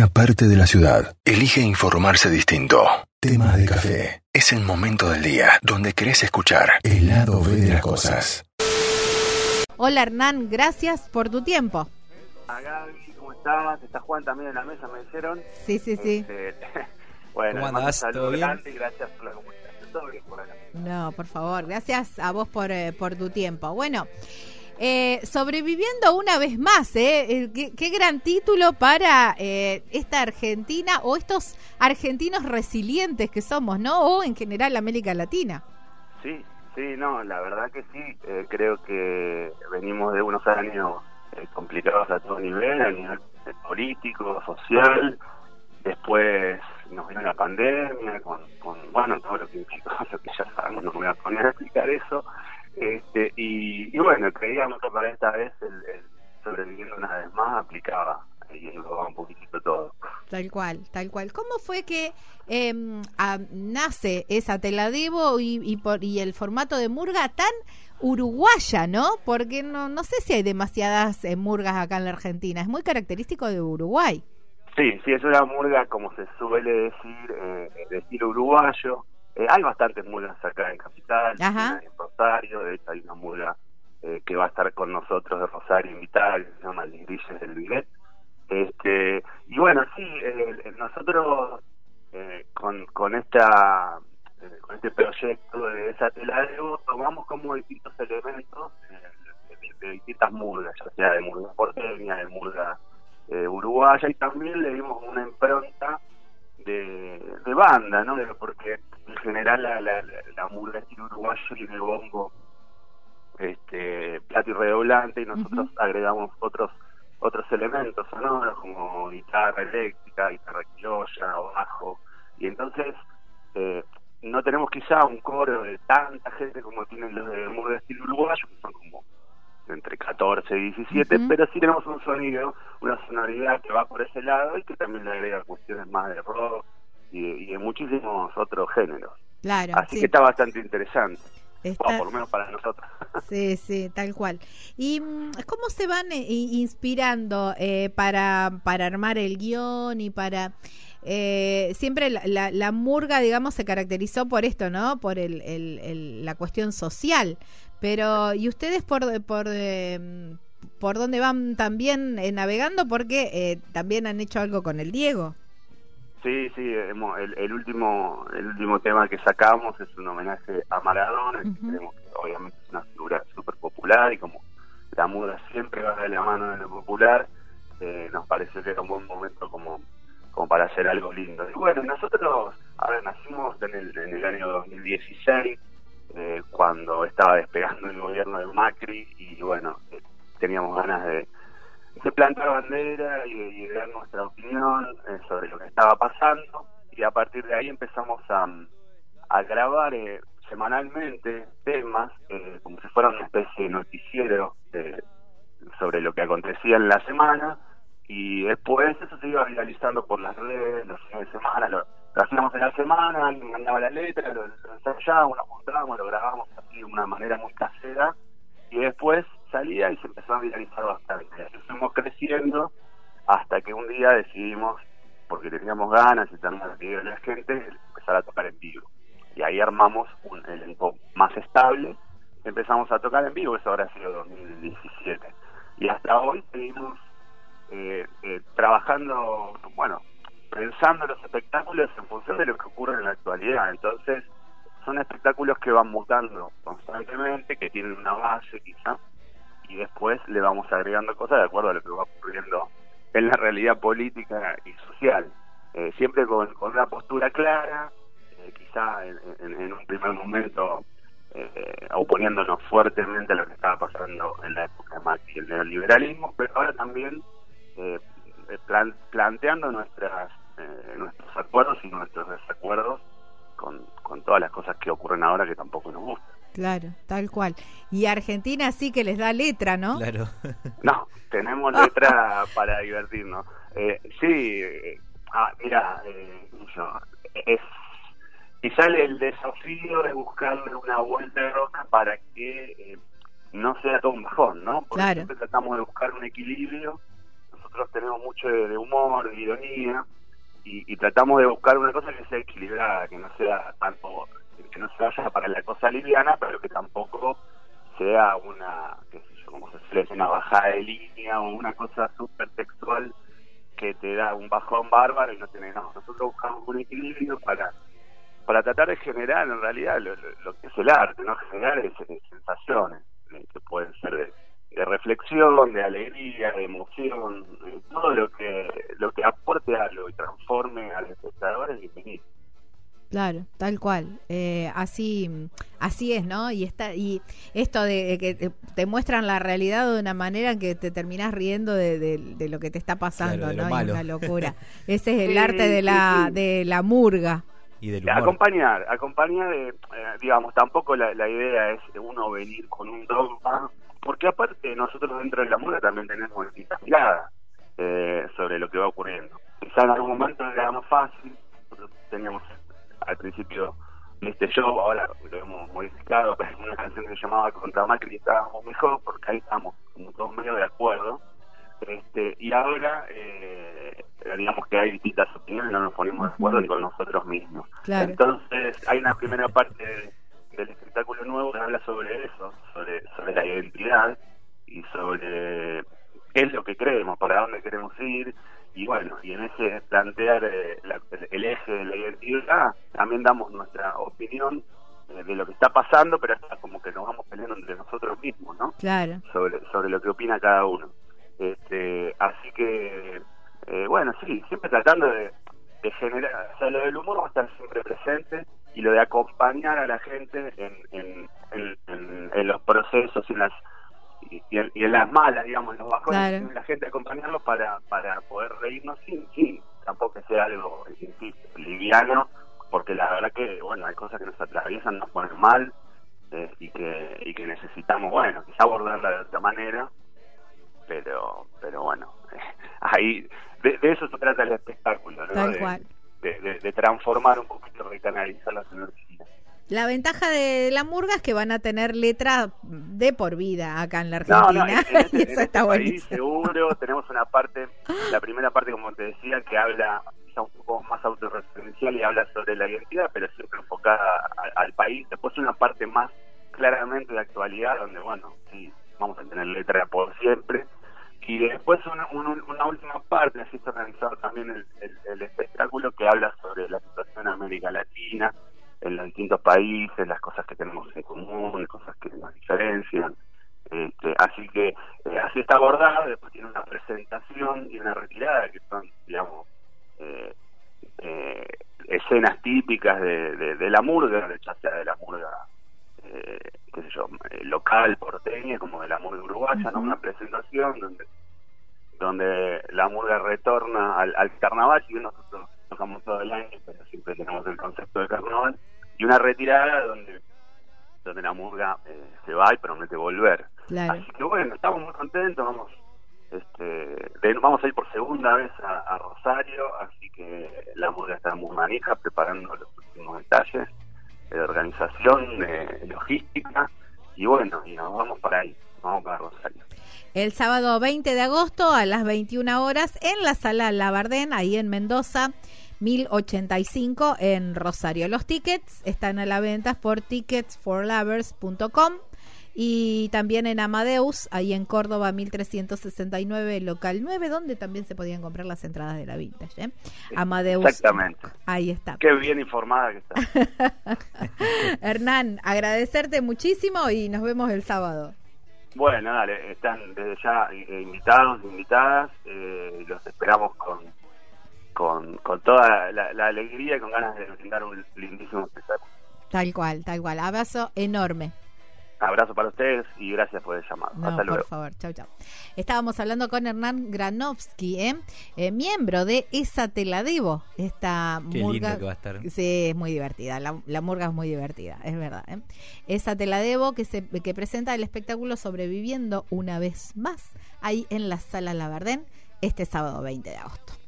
una parte de la ciudad elige informarse distinto. Temas de café. Es el momento del día donde querés escuchar el lado B de las cosas. Hola Hernán, gracias por tu tiempo. Hola Gaby, ¿cómo estás? Está Juan también en la mesa, me dijeron. Sí, sí, sí. Este, bueno, ¿Cómo les mando un andás? saludo ¿Todo bien? grande y gracias por la comunicación. Todo bien por acá. No, por favor, gracias a vos por, eh, por tu tiempo. Bueno, eh, sobreviviendo una vez más, ¿eh? Qué, gran título para eh, esta Argentina o estos argentinos resilientes que somos, ¿no? O en general América Latina. Sí, sí, no, la verdad que sí. Eh, creo que venimos de unos años eh, complicados a todo nivel, a nivel político, social. Después nos vino la pandemia, con, con, bueno, todo lo que lo que ya sabemos, no voy a poner a explicar eso. Este, y, y bueno, creíamos que para esta vez el, el sobreviviendo una vez más aplicaba y englobaba un poquitito todo. Tal cual, tal cual. ¿Cómo fue que eh, nace esa Te la debo y, y, por, y el formato de murga tan uruguaya, ¿no? Porque no, no sé si hay demasiadas eh, murgas acá en la Argentina. Es muy característico de Uruguay. Sí, sí, es una murga, como se suele decir, eh, de estilo uruguayo. Eh, hay bastantes murgas acá en Capital, Ajá. en Rosario, de hecho hay una murga eh, que va a estar con nosotros de Rosario invitada, que se llama El Grilles del Bilet. Este, y bueno, sí, eh, nosotros eh, con, con esta con este proyecto de esa tela tomamos como distintos elementos de, de distintas murgas, ya sea de murga porteña, de murga eh, uruguaya, y también le dimos una impronta de, de banda, ¿no? Porque en general la, la, la, murga uruguayo tiene bombo, este, plato y redoblante, y nosotros agregamos otros otros elementos sonoros como guitarra eléctrica, guitarra criolla o bajo, y entonces eh, no tenemos quizá un coro de tanta gente como tienen los de murga 14 y 17, Ujú. pero sí tenemos un sonido, una sonoridad que va por ese lado y que también le agrega cuestiones más de rock y de, y de muchísimos otros géneros. Claro, Así sí. que está bastante interesante, Está- por lo menos para nosotros. Sí, sí, tal cual. ¿Y mm, cómo se van eh, inspirando eh, para, para armar el guion y para... eh, siempre la, la- la murga, digamos, se caracterizó por esto, ¿no? Por el, el- el- la cuestión social. Pero, ¿y ustedes por, por, eh, por dónde van también eh, navegando? Porque eh, también han hecho algo con el Diego. Sí, sí, hemos- el, el último el último tema que sacamos es un homenaje a Maradona, que Ujú. creemos que obviamente es una figura súper popular y como la muda siempre va de la mano de lo popular, eh, nos pareció que era un buen momento como, como para hacer algo lindo. Y bueno, nosotros, a ver, nacimos en el, en el año 2016, eh, cuando estaba despegando el gobierno de Macri y bueno, eh, teníamos ganas de plantar bandera y de, dar nuestra opinión eh, sobre lo que estaba pasando. Y a partir de ahí empezamos a, a grabar eh, semanalmente temas como si fuera una especie de noticiero sobre lo que acontecía en la semana. Y después eso se iba viralizando por las redes los fines de semana lo, lo hacíamos en la semana alguien mandaba la letra lo, lo ensayábamos, lo juntábamos, lo grabábamos así de una manera muy casera y después salía y se empezó a viralizar bastante. Así fuimos creciendo hasta que un día decidimos, porque teníamos ganas y también la pidió la gente, empezar a tocar en vivo. Y ahí armamos un elenco más estable, empezamos a tocar en vivo, eso habrá sido 2017. Y hasta hoy seguimos eh, eh, trabajando, bueno, pensando los espectáculos en función de lo que ocurre en la actualidad. Entonces, son espectáculos que van mutando constantemente, que tienen una base quizá, y después le vamos agregando cosas de acuerdo a lo que va ocurriendo en la realidad política y social. Eh, siempre con, con una postura clara, eh, quizá en, en- un primer momento eh, oponiéndonos fuertemente a lo que estaba pasando en la época de Macri el neoliberalismo, pero ahora también eh, eh, plan- planteando nuestras eh, nuestros acuerdos y nuestros desacuerdos con, con todas las cosas que ocurren ahora que tampoco nos gustan. Claro, tal cual. Y Argentina sí que les da letra, ¿no? Claro. No, tenemos letra para divertirnos. Eh, sí, eh, ah, mira, eh, yo, es y sale el desafío de buscarle una vuelta de roca para que eh, no sea todo un bajón, ¿no? Porque Claro. siempre tratamos de buscar un equilibrio. Nosotros nosotros tenemos mucho de, humor, de ironía, y, tratamos de buscar una cosa que sea equilibrada, que no sea tanto, que no se vaya para la cosa liviana, pero que tampoco sea una, qué como se suele una bajada de línea o una cosa súper textual que te da un bajón bárbaro y no tiene nada. Nosotros buscamos un equilibrio para para tratar de generar en realidad lo, que es el arte, no generar es, sensaciones eh, que pueden ser de, reflexión, de alegría, de emoción, todo lo que Claro, tal cual. Eh, así, así es, ¿no? Y está y esto de, que te, muestran la realidad de una manera que te terminas riendo de, lo que te está pasando, ¿no? Es una locura. Ese es el arte de la de la murga. Y del Acompañar, acompañar, eh, digamos, tampoco la, idea es uno venir con un dogma, porque aparte nosotros dentro de la murga también tenemos distintas miradas eh, sobre lo que va ocurriendo. Quizá en algún momento era más fácil, nosotros teníamos al principio de este show, ahora lo hemos modificado, pero una canción que se llamaba Contra Macri estábamos mejor, porque ahí estamos como todos medio de acuerdo. Este, y ahora, eh, digamos que hay distintas opiniones, no nos ponemos de acuerdo ni con nosotros mismos. Entonces, hay una primera parte del espectáculo nuevo que habla sobre eso, sobre, sobre la identidad y sobre qué es lo que creemos, para dónde queremos ir, y bueno, y en ese plantear eh, el eje de la identidad, también damos nuestra opinión eh, de lo que está pasando, pero hasta como que nos vamos peleando entre nosotros mismos, ¿no? Claro. Sobre, sobre lo que opina cada uno. Este, así que, eh, bueno, sí, siempre tratando de, generar, o sea, lo del humor va a estar siempre presente y lo de acompañar a la gente en, en, en, en los procesos y en las y, en, las malas, digamos, en los bajones, la gente acompañarlos para, para poder reírnos, sí, sí, tampoco que sea algo liviano, porque la verdad que, bueno, hay cosas que nos atraviesan, nos ponen mal, eh, y que y que necesitamos, bueno, quizá abordarla de otra manera, pero pero bueno, ahí, de, eso se trata el espectáculo, ¿no? de, de, transformar un poquito, recanalizar las energías. La ventaja de la murga es que van a tener letra de por vida acá en la Argentina. No, en, este, eso está país, seguro. Tenemos una parte, la primera parte, como te decía, que habla quizá un poco más autorreferencial y habla sobre la identidad, pero siempre enfocada al país. Después una parte más claramente de actualidad, donde, bueno, sí, vamos a tener letra por siempre. Y después una, una, última parte, así está organizado también el, el espectáculo, que habla sobre la situación en América Latina en los distintos países, las cosas que tenemos en común, cosas que nos diferencian. Este, así que eh, así está abordado, después tiene una presentación y una retirada que son, digamos, eh, eh, escenas típicas de, de, la murga, ya sea de la murga, qué sé yo, local, porteña, como de la murga uruguaya, ¿no? Una presentación donde donde la murga retorna al, al carnaval, y nosotros tocamos todo el año, pero siempre tenemos el concepto de carnaval, y una retirada donde donde la murga eh, se va y promete volver. Así que bueno, estamos muy contentos, vamos este, vamos a ir por segunda vez a, Rosario, así que la murga está muy manija, preparando los últimos detalles de organización, de logística, y bueno, y nos vamos para ahí, vamos para Rosario. El sábado 20 de agosto a las 21 horas en la sala Labardén, ahí en Mendoza. 1085 en Rosario. Los tickets están a la venta por ticketsforlovers.com y también en Amadeus, ahí en Córdoba 1369, local 9, donde también se podían comprar las entradas de la Vintage. ¿eh? Amadeus. Exactamente. Ahí está. Qué bien informada que está. Hernán, agradecerte muchísimo y nos vemos el sábado. Bueno, dale, están desde ya invitados, invitadas, eh, los esperamos con con, con toda la, alegría y con ganas de brindar un lindísimo espectáculo. Tal cual, tal cual. Abrazo enorme. Abrazo para ustedes y gracias por el llamado. Hasta luego. Por favor, chau, chau. Estábamos hablando con Hernán Granovsky, ¿eh? eh miembro de Esa Te la Debo. Esta murga. que va a estar. Sí, es muy divertida. La, murga es muy divertida, es verdad. ¿eh? Esa Te la Debo, que, se, que presenta el espectáculo Sobreviviendo una vez más, ahí en la Sala Labardén, este sábado 20 de agosto.